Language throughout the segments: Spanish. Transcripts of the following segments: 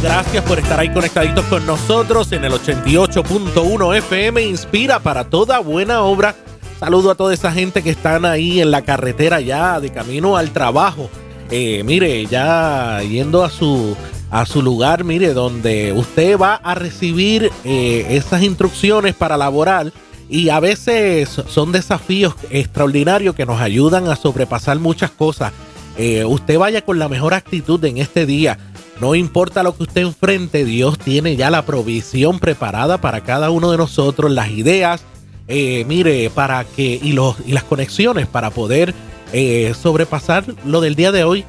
Gracias por estar ahí conectaditos con nosotros en el 88.1 FM Inspira para toda buena obra. Saludo a toda esa gente que están ahí en la carretera ya de camino al trabajo. Eh, mire, ya yendo a su a su lugar, mire, donde usted va a recibir eh, esas instrucciones para laborar y a veces son desafíos extraordinarios que nos ayudan a sobrepasar muchas cosas. Eh, usted vaya con la mejor actitud en este día no importa lo que usted enfrente, Dios tiene ya la provisión preparada para cada uno de nosotros, las ideas, eh, mire, para que, y, los, y las conexiones para poder eh, sobrepasar lo del día de hoy.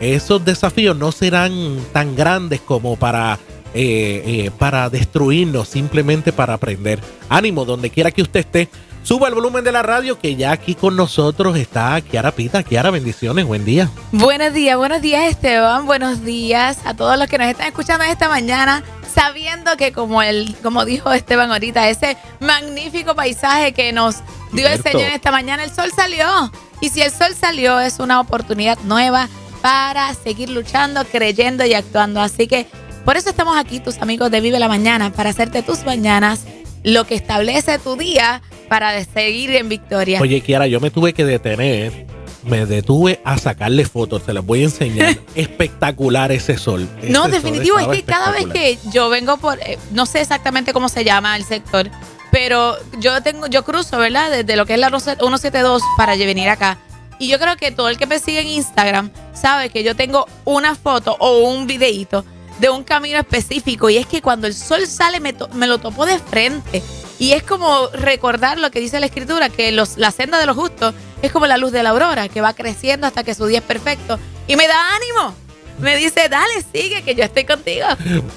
Esos desafíos no serán tan grandes como para, eh, para destruirnos, simplemente para aprender. Ánimo, donde quiera que usted esté. Suba el volumen de la radio que ya aquí con nosotros está Kiara Pita. Kiara, bendiciones, buen día. Buenos días, buenos días Esteban, buenos días a todos los que nos están escuchando esta mañana, sabiendo que como el, como dijo Esteban ahorita, ese magnífico paisaje que nos dio el Señor esta mañana, el sol salió. Y si el sol salió es una oportunidad nueva para seguir luchando, creyendo y actuando. Así que por eso estamos aquí, tus amigos de Vive la Mañana, para hacerte tus mañanas lo que establece tu día para seguir en victoria. Oye, Kiara, yo me tuve que detener. Me detuve a sacarle fotos, se las voy a enseñar. espectacular ese sol. no, definitivo, es que cada vez que yo vengo por, eh, no sé exactamente cómo se llama el sector, pero yo tengo, yo cruzo, ¿verdad? Desde lo que es la 172 para venir acá. Y yo creo que todo el que me sigue en Instagram sabe que yo tengo una foto o un videíto de un camino específico y es que cuando el sol sale me, me lo topo de frente. Y es como recordar lo que dice la escritura, que los, la senda de los justos es como la luz de la aurora, que va creciendo hasta que su día es perfecto. Y me da ánimo. Me dice, dale, sigue, que yo estoy contigo.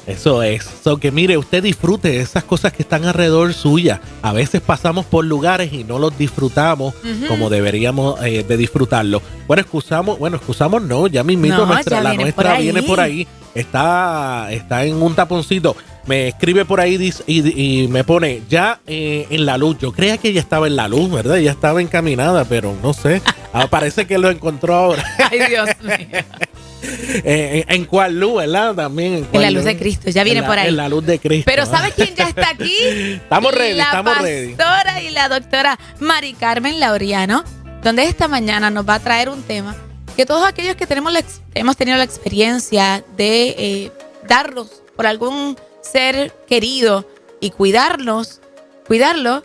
Eso es. So que mire, usted disfrute esas cosas que están alrededor suya. A veces pasamos por lugares y no los disfrutamos como deberíamos eh, de disfrutarlo. Bueno, excusamos, bueno, excusamos no, ya mismito nuestra, la nuestra viene por ahí está, está en un taponcito. Me escribe por ahí y, me pone ya eh, en la luz. Yo creía que ella estaba en la luz, ¿verdad? Ella estaba encaminada, pero no sé. Ah, parece que lo encontró ahora. Ay, Dios mío. Eh, en, cuál luz, ¿verdad? También en, la luz, de Cristo, ya viene por ahí. En la luz de Cristo. Pero ¿sabes quién ya está aquí? estamos ready, estamos ready. La pastora y la doctora Mari Carmen Laureano, donde esta mañana nos va a traer un tema que todos aquellos que tenemos hemos tenido la experiencia de eh, darnos por algún ser querido y cuidarnos, cuidarlo,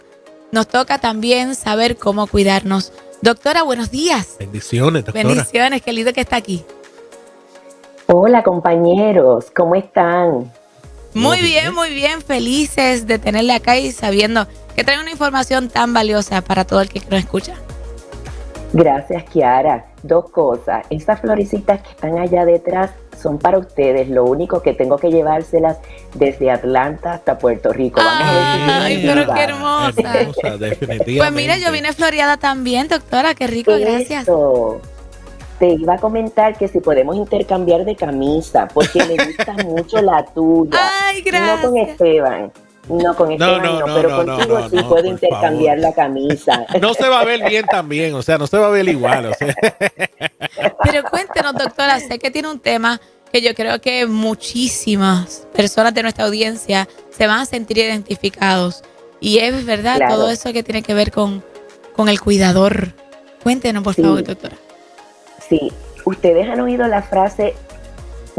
nos toca también saber cómo cuidarnos. Doctora, buenos días. Bendiciones, doctora. Bendiciones, qué lindo que está aquí. Hola compañeros, ¿cómo están? Muy bien, muy bien, felices de tenerle acá y sabiendo que trae una información tan valiosa para todo el que nos escucha. Gracias, Kiara. Dos cosas. Estas florecitas que están allá detrás son para ustedes. Lo único que tengo que llevárselas desde Atlanta hasta Puerto Rico. Vamos a ver Ay, pero qué hermosa. definitivamente. Pues mira, yo vine floreada también, doctora. Qué rico, gracias. Te iba a comentar que si podemos intercambiar de camisa, porque me gusta mucho la tuya. Ay, gracias. No con Esteban. No, con este no, no, pero contigo sí puedo intercambiar la camisa. No se va a ver bien también, o sea, no se va a ver igual. O sea. Pero cuéntenos, doctora, sé que tiene un tema que yo creo que muchísimas personas de nuestra audiencia se van a sentir identificados. Y es verdad todo eso que tiene que ver con, con el cuidador. Cuéntenos, por favor, doctora. Sí, ustedes han oído la frase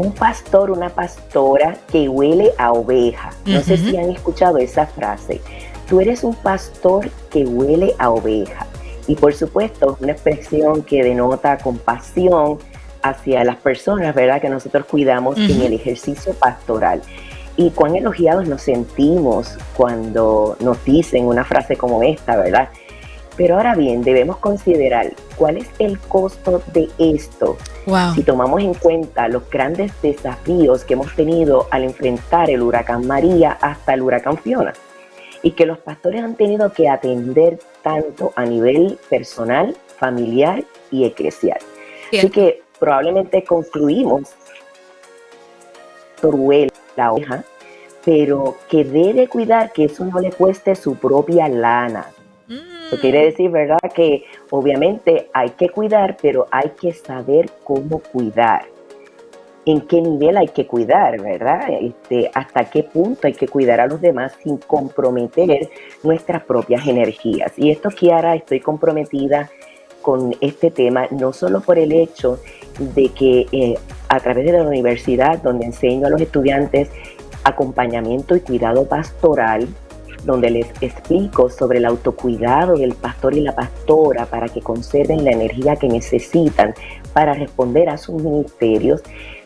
un pastor, una pastora que huele a oveja. No sé si han escuchado esa frase. Tú eres un pastor que huele a oveja. Y por supuesto, una expresión que denota compasión hacia las personas, ¿verdad? Que nosotros cuidamos en el ejercicio pastoral. Y cuán elogiados nos sentimos cuando nos dicen una frase como esta, ¿verdad? Pero ahora bien, debemos considerar cuál es el costo de esto. Si tomamos en cuenta los grandes desafíos que hemos tenido al enfrentar el huracán María hasta el huracán Fiona, y que los pastores han tenido que atender tanto a nivel personal, familiar y eclesial. Así que probablemente concluimos Toruela, la oveja, pero que debe cuidar que eso no le cueste su propia lana, eso quiere decir, ¿verdad? Que obviamente hay que cuidar, pero hay que saber cómo cuidar. en qué nivel hay que cuidar, ¿verdad? Este, hasta qué punto hay que cuidar a los demás sin comprometer nuestras propias energías. Y esto, Kiara, estoy comprometida con este tema, no solo por el hecho de que eh, a través de la universidad, donde enseño a los estudiantes acompañamiento y cuidado pastoral, donde les explico sobre el autocuidado del pastor y la pastora para que conserven la energía que necesitan para responder a sus ministerios,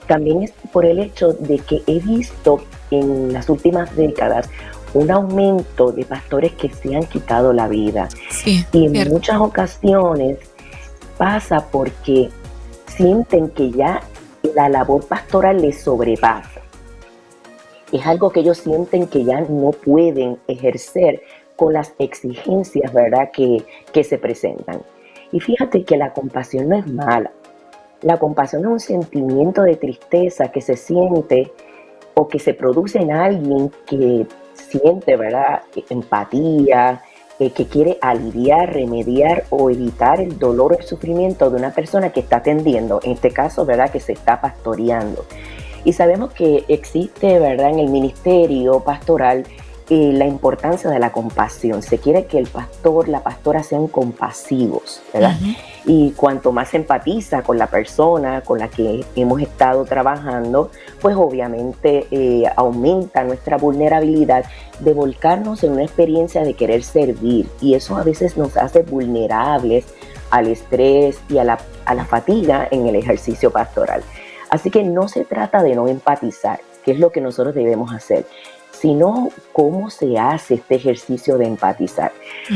también es por el hecho de que he visto en las últimas décadas un aumento de pastores que se han quitado la vida. y en muchas ocasiones pasa porque sienten que ya la labor pastoral les sobrepasa. Es algo que ellos sienten que ya no pueden ejercer con las exigencias, ¿verdad?, que, que se presentan. Y fíjate que la compasión no es mala. La compasión es un sentimiento de tristeza que se siente o que se produce en alguien que siente, ¿verdad? Empatía, eh, que quiere aliviar, remediar o evitar el dolor o el sufrimiento de una persona que está atendiendo, en este caso, ¿verdad? Que se está pastoreando. Y sabemos que existe, ¿verdad? En el ministerio pastoral la importancia de la compasión. Se quiere que el pastor, la pastora sean compasivos, ¿verdad? Y cuanto más empatiza con la persona con la que hemos estado trabajando, pues obviamente eh, aumenta nuestra vulnerabilidad de volcarnos en una experiencia de querer servir. Y eso a veces nos hace vulnerables al estrés y a la, a la fatiga en el ejercicio pastoral. Así que no se trata de no empatizar, que es lo que nosotros debemos hacer, sino cómo se hace este ejercicio de empatizar.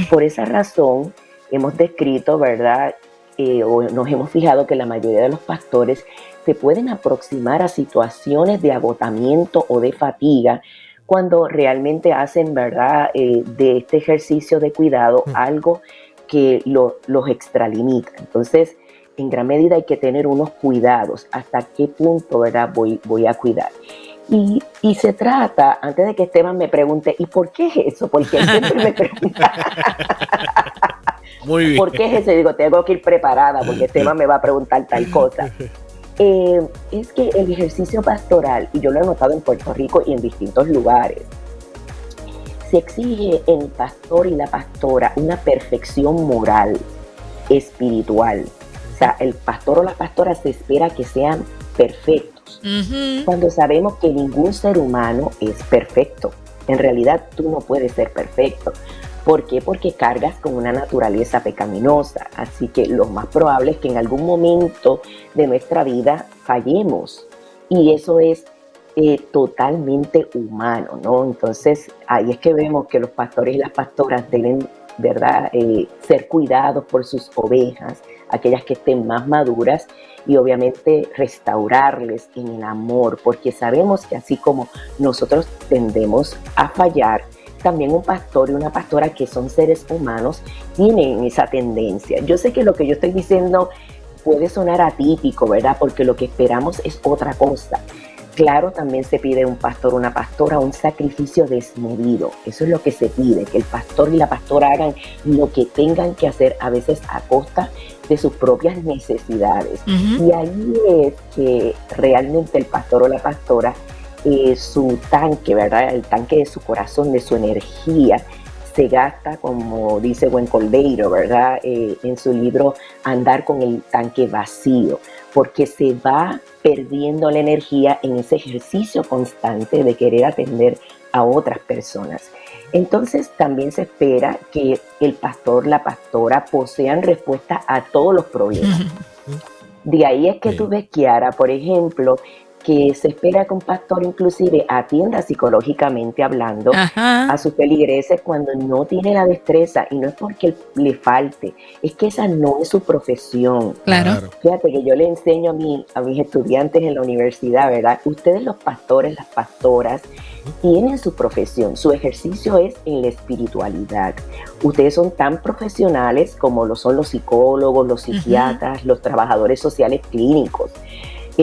Por esa razón, hemos descrito, ¿verdad? Eh, o nos hemos fijado que la mayoría de los pastores se pueden aproximar a situaciones de agotamiento o de fatiga cuando realmente hacen, ¿verdad?, eh, de este ejercicio de cuidado algo que los extralimita. Entonces, en gran medida hay que tener unos cuidados. ¿Hasta qué punto, verdad, voy, voy a cuidar? Y, se trata, antes de que Esteban me pregunte, ¿y por qué es eso? Porque siempre me pregunta. Muy bien. ¿Por qué es eso? Y digo, tengo que ir preparada porque Esteban me va a preguntar tal cosa. Eh, es que el ejercicio pastoral, y yo lo he notado en Puerto Rico y en distintos lugares, se exige en el pastor y la pastora una perfección moral, espiritual. O sea, el pastor o la pastora se espera que sean perfectos cuando sabemos que ningún ser humano es perfecto. En realidad tú no puedes ser perfecto. ¿Por qué? Porque cargas con una naturaleza pecaminosa. Así que lo más probable es que en algún momento de nuestra vida fallemos. Y eso es eh, totalmente humano, ¿no? Entonces ahí es que vemos que los pastores y las pastoras deben, ¿verdad?, eh, ser cuidados por sus ovejas, aquellas que estén más maduras y obviamente restaurarles en el amor, porque sabemos que así como nosotros tendemos a fallar, también un pastor y una pastora que son seres humanos tienen esa tendencia. Yo sé que lo que yo estoy diciendo puede sonar atípico, ¿verdad? Porque lo que esperamos es otra cosa. Claro, también se pide un pastor, una pastora, un sacrificio desmedido. Eso es lo que se pide, que el pastor y la pastora hagan lo que tengan que hacer, a veces a costa de sus propias necesidades. Y ahí es que realmente el pastor o la pastora, eh, su tanque, ¿verdad? El tanque de su corazón, de su energía, se gasta, como dice Buen Coldeiro, ¿verdad? Eh, en su libro Andar con el tanque vacío, porque se va perdiendo la energía en ese ejercicio constante de querer atender a otras personas. Entonces también se espera que el pastor, la pastora posean respuesta a todos los problemas. De ahí es que tú ves, Kiara, por ejemplo, que se espera que un pastor inclusive atienda psicológicamente hablando a sus feligreses cuando no tiene la destreza y no es porque le falte, es que esa no es su profesión. Claro. Fíjate que yo le enseño a, mí, a mis estudiantes en la universidad, ¿verdad? Ustedes los pastores, las pastoras, tienen su profesión, su ejercicio es en la espiritualidad. Ustedes son tan profesionales como lo son los psicólogos, los psiquiatras, los trabajadores sociales clínicos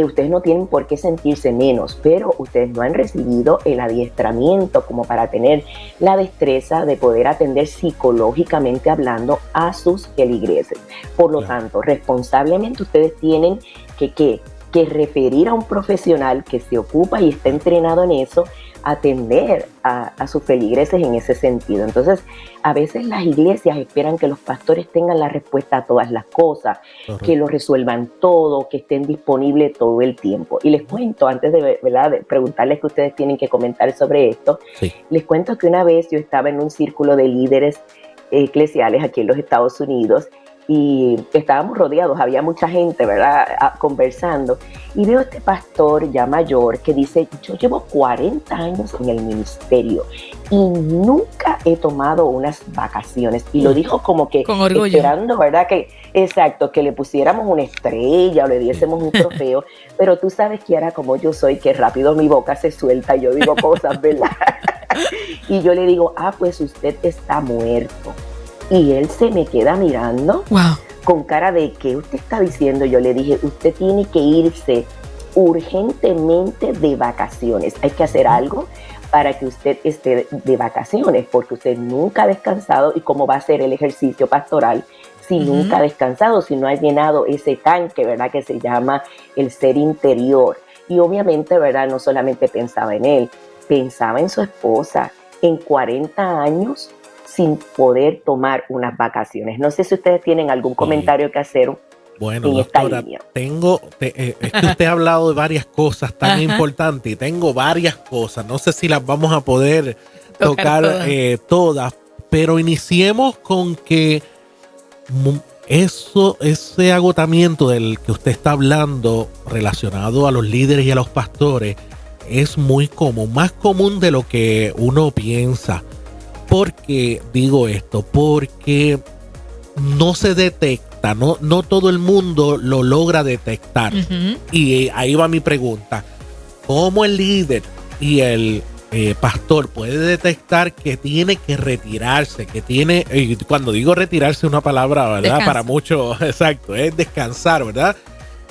ustedes no tienen por qué sentirse menos, pero ustedes no han recibido el adiestramiento como para tener la destreza de poder atender psicológicamente hablando a sus feligreses. Por lo tanto, responsablemente ustedes tienen que, que referir a un profesional que se ocupa y está entrenado en eso atender a, sus feligreses en ese sentido. Entonces, a veces las iglesias esperan que los pastores tengan la respuesta a todas las cosas, que lo resuelvan todo, que estén disponibles todo el tiempo. Y les cuento, antes de, ¿verdad? preguntarles que ustedes tienen que comentar sobre esto, les cuento que una vez yo estaba en un círculo de líderes eclesiales aquí en los Estados Unidos y estábamos rodeados, había mucha gente, ¿verdad?, conversando. Y veo a este pastor ya mayor que dice, yo llevo 40 años en el ministerio y nunca he tomado unas vacaciones. Y lo mm. dijo como que Con orgullo. esperando, ¿verdad? Que, exacto, que le pusiéramos una estrella o le diésemos un trofeo. Pero tú sabes, que era como yo soy, que rápido mi boca se suelta y yo digo cosas, ¿verdad? y yo le digo, ah, pues usted está muerto y él se me queda mirando con cara de ¿qué usted está diciendo? Yo le dije, usted tiene que irse urgentemente de vacaciones. Hay que hacer algo para que usted esté de vacaciones, porque usted nunca ha descansado y cómo va a ser el ejercicio pastoral si nunca ha descansado, si no ha llenado ese tanque, ¿verdad? Que se llama el ser interior. Y obviamente, ¿verdad? No solamente pensaba en él, pensaba en su esposa. En 40 años sin poder tomar unas vacaciones. No sé si ustedes tienen algún comentario que hacer. Bueno, doctora, tengo, eh, es que usted ha hablado de varias cosas tan importantes y tengo varias cosas. No sé si las vamos a poder tocar, eh, todas. pero iniciemos con que eso, ese agotamiento del que usted está hablando relacionado a los líderes y a los pastores es muy común, más común de lo que uno piensa. ¿Por qué digo esto? Porque no se detecta, no, no todo el mundo lo logra detectar. Y ahí va mi pregunta. ¿Cómo el líder y el eh, pastor puede detectar que tiene que retirarse, que tiene, y cuando digo retirarse una palabra, ¿verdad? Para muchos, exacto, es descansar, ¿verdad?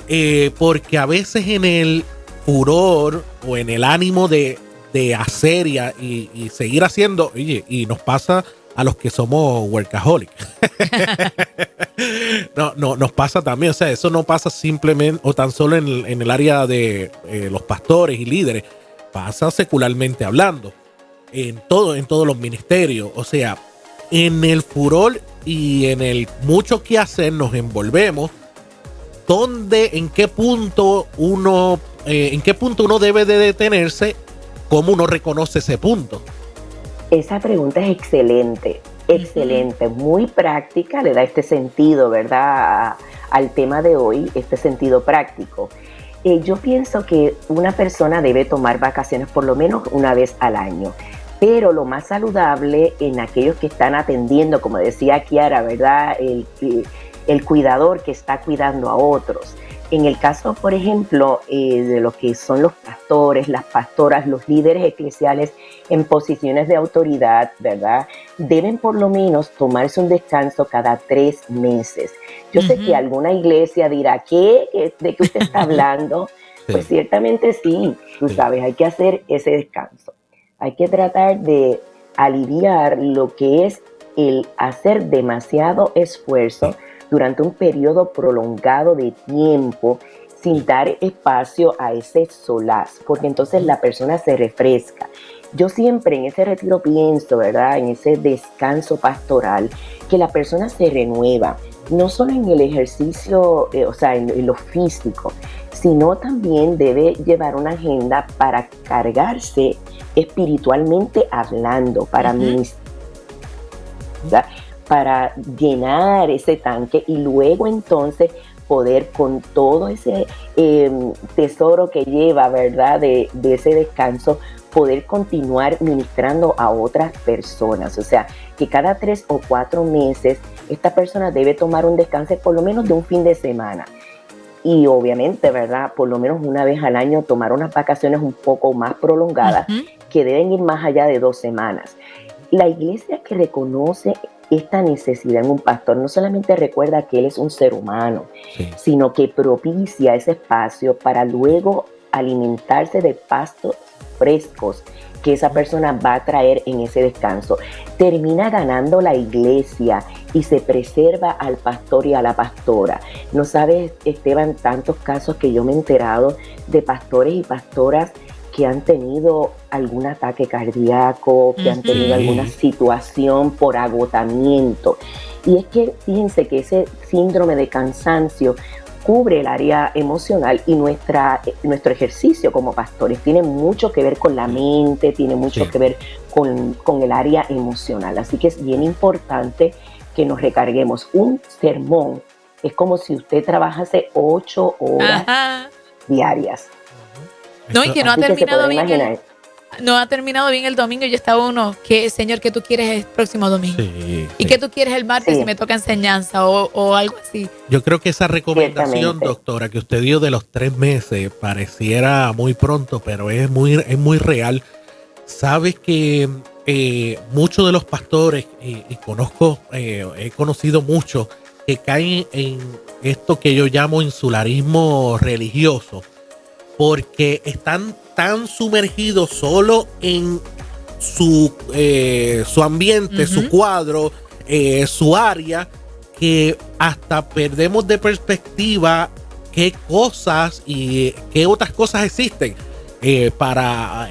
Eh, porque a veces en el furor o en el ánimo de de hacer y, seguir haciendo, oye, y nos pasa a los que somos workaholic. no, no, nos pasa también, o sea, eso no pasa simplemente o tan solo en, el área de eh, los pastores y líderes, pasa secularmente hablando, en todo, en todos los ministerios, o sea, en el furor y en el mucho que hacer nos envolvemos, donde, en qué punto uno, eh, en qué punto uno debe de detenerse ¿Cómo uno reconoce ese punto? Esa pregunta es excelente, excelente, muy práctica, le da este sentido, ¿verdad? al tema de hoy, este sentido práctico. Eh, yo pienso que una persona debe tomar vacaciones por lo menos una vez al año, pero lo más saludable en aquellos que están atendiendo, como decía Kiara, ¿verdad? El, el cuidador que está cuidando a otros. En el caso, por ejemplo, eh, de lo que son los pastores, las pastoras, los líderes eclesiales en posiciones de autoridad, ¿verdad? Deben por lo menos tomarse un descanso cada tres meses. Yo sé que alguna iglesia dirá, ¿qué? ¿De qué usted está hablando? Pues ciertamente sí, tú sabes, hay que hacer ese descanso. Hay que tratar de aliviar lo que es el hacer demasiado esfuerzo durante un periodo prolongado de tiempo sin dar espacio a ese solaz, porque entonces la persona se refresca. Yo siempre en ese retiro pienso, ¿verdad? En ese descanso pastoral, que la persona se renueva, no solo en el ejercicio, eh, o sea, en, lo físico, sino también debe llevar una agenda para cargarse espiritualmente hablando, para ministrar para llenar ese tanque y luego entonces poder con todo ese em, tesoro que lleva, ¿verdad? De, ese descanso, poder continuar ministrando a otras personas. O sea, que cada tres o cuatro meses esta persona debe tomar un descanso por lo menos de un fin de semana. Y obviamente, ¿verdad? Por lo menos una vez al año tomar unas vacaciones un poco más prolongadas que deben ir más allá de dos semanas. La iglesia que reconoce esta necesidad en un pastor no solamente recuerda que él es un ser humano, sino que propicia ese espacio para luego alimentarse de pasto frescos que esa persona va a traer en ese descanso. Termina ganando la iglesia y se preserva al pastor y a la pastora. No sabes, Esteban, tantos casos que yo me he enterado de pastores y pastoras que han tenido algún ataque cardíaco, que han tenido alguna situación por agotamiento. Y es que fíjense que ese síndrome de cansancio cubre el área emocional y nuestra, nuestro ejercicio como pastores tiene mucho que ver con la mente, tiene mucho que ver con, el área emocional. Así que es bien importante que nos recarguemos. Un sermón es como si usted trabajase ocho horas diarias. No, y que no ha terminado bien no ha terminado bien el domingo y yo estaba uno, que Señor, que tú quieres el próximo domingo? y que tú quieres el martes si me toca enseñanza o, algo así. Yo creo que esa recomendación, doctora, que usted dio de los tres meses pareciera muy pronto, pero es muy, es muy real. Sabes que eh, muchos de los pastores, y conozco, eh, he conocido muchos, que caen en esto que yo llamo insularismo religioso porque están tan sumergidos solo en su, eh, su ambiente, su cuadro, eh, su área, que hasta perdemos de perspectiva qué cosas y qué otras cosas existen. Eh, para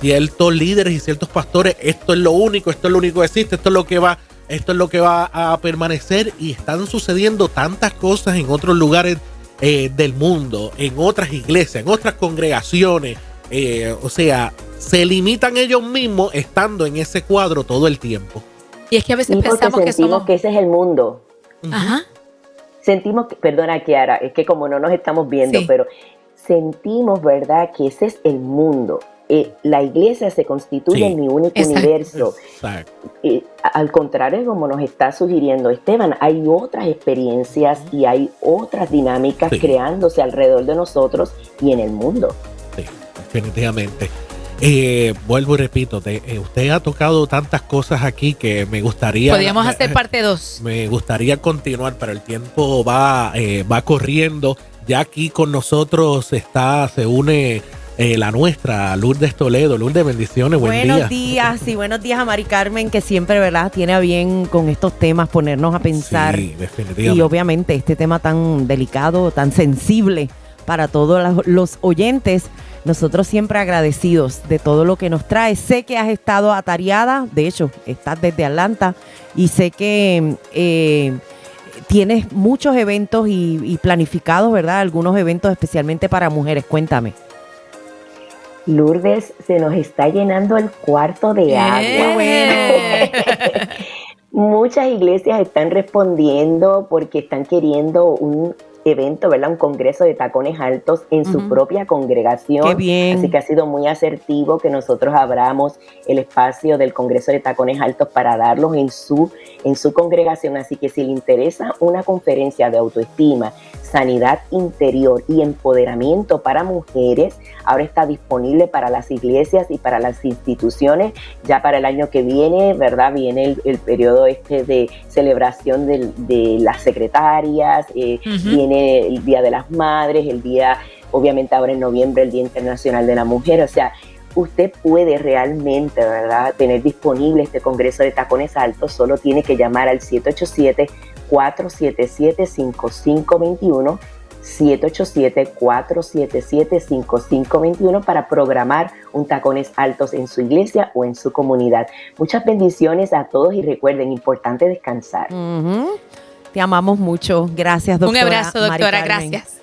ciertos líderes y ciertos pastores, esto es lo único, esto es lo único que existe, esto es lo que va, esto es lo que va a permanecer y están sucediendo tantas cosas en otros lugares eh, del mundo, en otras iglesias, en otras congregaciones. Eh, o sea, se limitan ellos mismos estando en ese cuadro todo el tiempo. Y es que a veces pensamos que somos... que ese es el mundo. Ajá. Sentimos que, perdona Kiara, es que como no nos estamos viendo, pero sentimos, ¿verdad?, que ese es el mundo. Eh, la iglesia se constituye en mi único universo. Eh, al contrario, como nos está sugiriendo Esteban, hay otras experiencias y hay otras dinámicas creándose alrededor de nosotros y en el mundo. Sí, definitivamente. Eh, vuelvo y repito, usted ha tocado tantas cosas aquí que me gustaría... Podríamos hacer parte 2. Me gustaría continuar, pero el tiempo va, va corriendo. Ya aquí con nosotros está, se une eh, la nuestra, Lourdes Toledo. Lourdes, bendiciones, buen buenos días y buenos días a Mari Carmen, que siempre, ¿verdad?, tiene a bien con estos temas ponernos a pensar. Sí, definitivamente. Y obviamente este tema tan delicado, tan sensible para todos los oyentes. Nosotros siempre agradecidos de todo lo que nos trae. Sé que has estado atareada, de hecho, estás desde Atlanta y sé que eh, tienes muchos eventos y, y planificados, ¿verdad? Algunos eventos especialmente para mujeres. Cuéntame. Lourdes, se nos está llenando el cuarto de agua. Muchas iglesias están respondiendo porque están queriendo un evento, ¿verdad? Un congreso de tacones altos en su propia congregación. Qué bien. Así que ha sido muy asertivo que nosotros abramos el espacio del congreso de tacones altos para darlos en su, en su congregación. Así que si le interesa una conferencia de autoestima, sanidad interior y empoderamiento para mujeres, ahora está disponible para las iglesias y para las instituciones. Ya para el año que viene, ¿verdad? Viene el, periodo este de celebración de, las secretarias, eh, viene el Día de las Madres, el día, obviamente ahora en noviembre, el Día Internacional de la Mujer. O sea, usted puede realmente, ¿verdad?, tener disponible este Congreso de Tacones Altos, solo tiene que llamar al 787 477-5521, 787-477-5521 para programar un tacones altos en su iglesia o en su comunidad. Muchas bendiciones a todos y recuerden, importante descansar. Te amamos mucho. Gracias, doctora. Un abrazo, doctora. Gracias.